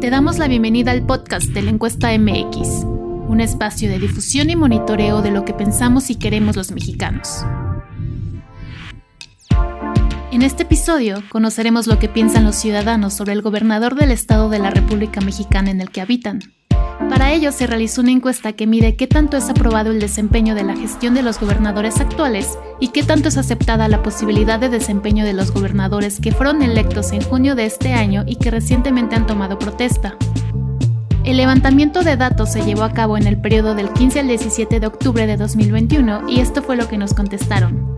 Te damos la bienvenida al podcast de la encuesta MX, un espacio de difusión y monitoreo de lo que pensamos y queremos los mexicanos. En este episodio conoceremos lo que piensan los ciudadanos sobre el gobernador del estado de la República Mexicana en el que habitan. Para ello se realizó una encuesta que mide qué tanto es aprobado el desempeño de la gestión de los gobernadores actuales y qué tanto es aceptada la posibilidad de desempeño de los gobernadores que fueron electos en junio de este año y que recientemente han tomado protesta. El levantamiento de datos se llevó a cabo en el periodo del 15 al 17 de octubre de 2021 y esto fue lo que nos contestaron.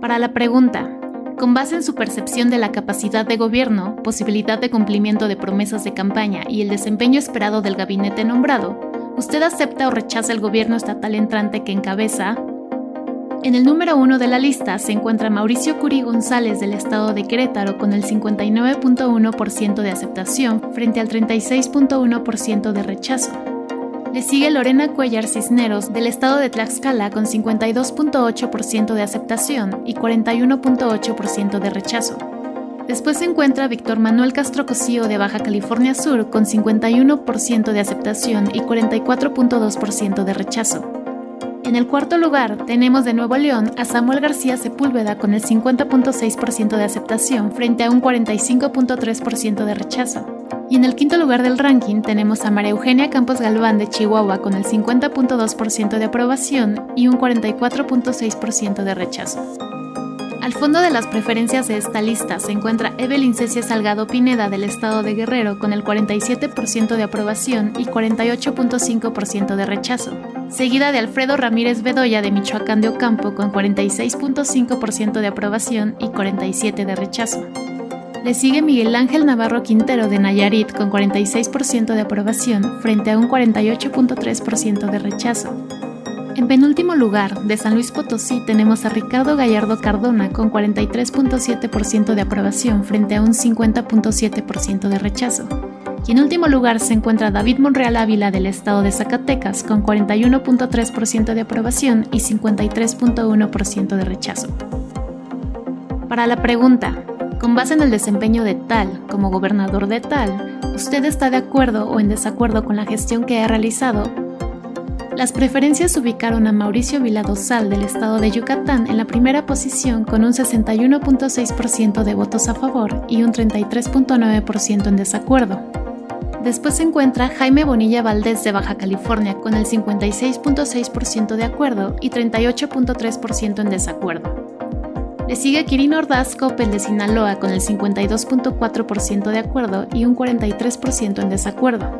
Para la pregunta, con base en su percepción de la capacidad de gobierno, posibilidad de cumplimiento de promesas de campaña y el desempeño esperado del gabinete nombrado, ¿usted acepta o rechaza el gobierno estatal entrante que encabeza? En el número uno de la lista se encuentra Mauricio Curi González del estado de Querétaro con el 59.1% de aceptación frente al 36.1% de rechazo. Le sigue Lorena Cuellar Cisneros del estado de Tlaxcala con 52.8% de aceptación y 41.8% de rechazo. Después se encuentra Víctor Manuel Castro Cosío de Baja California Sur con 51% de aceptación y 44.2% de rechazo. En el cuarto lugar tenemos de Nuevo León a Samuel García Sepúlveda con el 50.6% de aceptación frente a un 45.3% de rechazo. Y en el quinto lugar del ranking tenemos a María Eugenia Campos Galván de Chihuahua con el 50.2% de aprobación y un 44.6% de rechazo. Al fondo de las preferencias de esta lista se encuentra Evelyn Cecia Salgado Pineda del estado de Guerrero con el 47% de aprobación y 48.5% de rechazo, seguida de Alfredo Ramírez Bedoya de Michoacán de Ocampo con 46.5% de aprobación y 47% de rechazo. Le sigue Miguel Ángel Navarro Quintero de Nayarit con 46% de aprobación frente a un 48.3% de rechazo. En penúltimo lugar, de San Luis Potosí tenemos a Ricardo Gallardo Cardona con 43.7% de aprobación frente a un 50.7% de rechazo. Y en último lugar se encuentra David Monreal Ávila del estado de Zacatecas con 41.3% de aprobación y 53.1% de rechazo. Para la pregunta, con base en el desempeño de tal como gobernador de tal, ¿usted está de acuerdo o en desacuerdo con la gestión que ha realizado? Las preferencias ubicaron a Mauricio Viladosal del estado de Yucatán en la primera posición con un 61.6% de votos a favor y un 33.9% en desacuerdo. Después se encuentra Jaime Bonilla Valdés de Baja California con el 56.6% de acuerdo y 38.3% en desacuerdo. Le sigue Quirino Ordaz Coppel de Sinaloa con el 52.4% de acuerdo y un 43% en desacuerdo.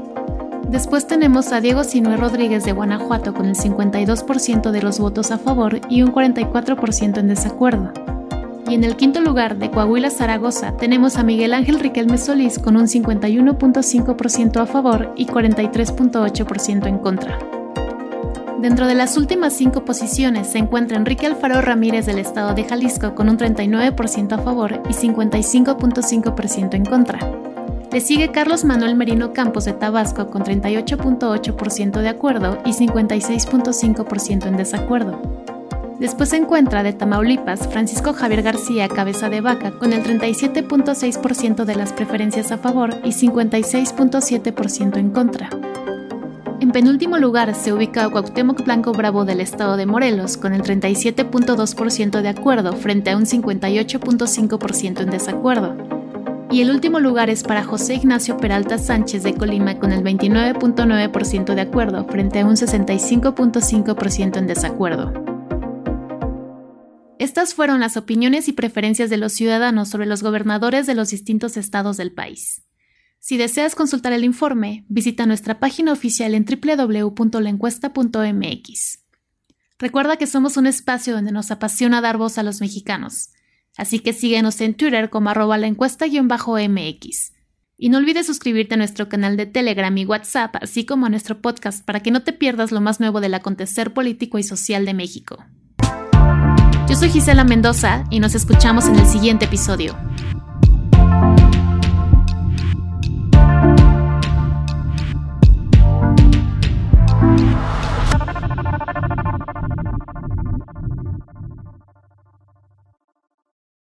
Después tenemos a Diego Sinue Rodríguez de Guanajuato con el 52% de los votos a favor y un 44% en desacuerdo. Y en el quinto lugar, de Coahuila Zaragoza, tenemos a Miguel Ángel Riquelme Solís con un 51.5% a favor y 43.8% en contra. Dentro de las últimas cinco posiciones se encuentra Enrique Alfaro Ramírez del estado de Jalisco con un 39% a favor y 55.5% en contra. Le sigue Carlos Manuel Merino Campos de Tabasco con 38.8% de acuerdo y 56.5% en desacuerdo. Después se encuentra de Tamaulipas Francisco Javier García Cabeza de Vaca con el 37.6% de las preferencias a favor y 56.7% en contra. En penúltimo lugar se ubica Cuauhtémoc Blanco Bravo del estado de Morelos con el 37.2% de acuerdo frente a un 58.5% en desacuerdo. Y el último lugar es para José Ignacio Peralta Sánchez de Colima con el 29.9% de acuerdo frente a un 65.5% en desacuerdo. Estas fueron las opiniones y preferencias de los ciudadanos sobre los gobernadores de los distintos estados del país. Si deseas consultar el informe, visita nuestra página oficial en www.lencuesta.mx. Recuerda que somos un espacio donde nos apasiona dar voz a los mexicanos, así que síguenos en Twitter como arroba la encuesta-mx. Y no olvides suscribirte a nuestro canal de Telegram y WhatsApp, así como a nuestro podcast para que no te pierdas lo más nuevo del acontecer político y social de México. Yo soy Gisela Mendoza y nos escuchamos en el siguiente episodio.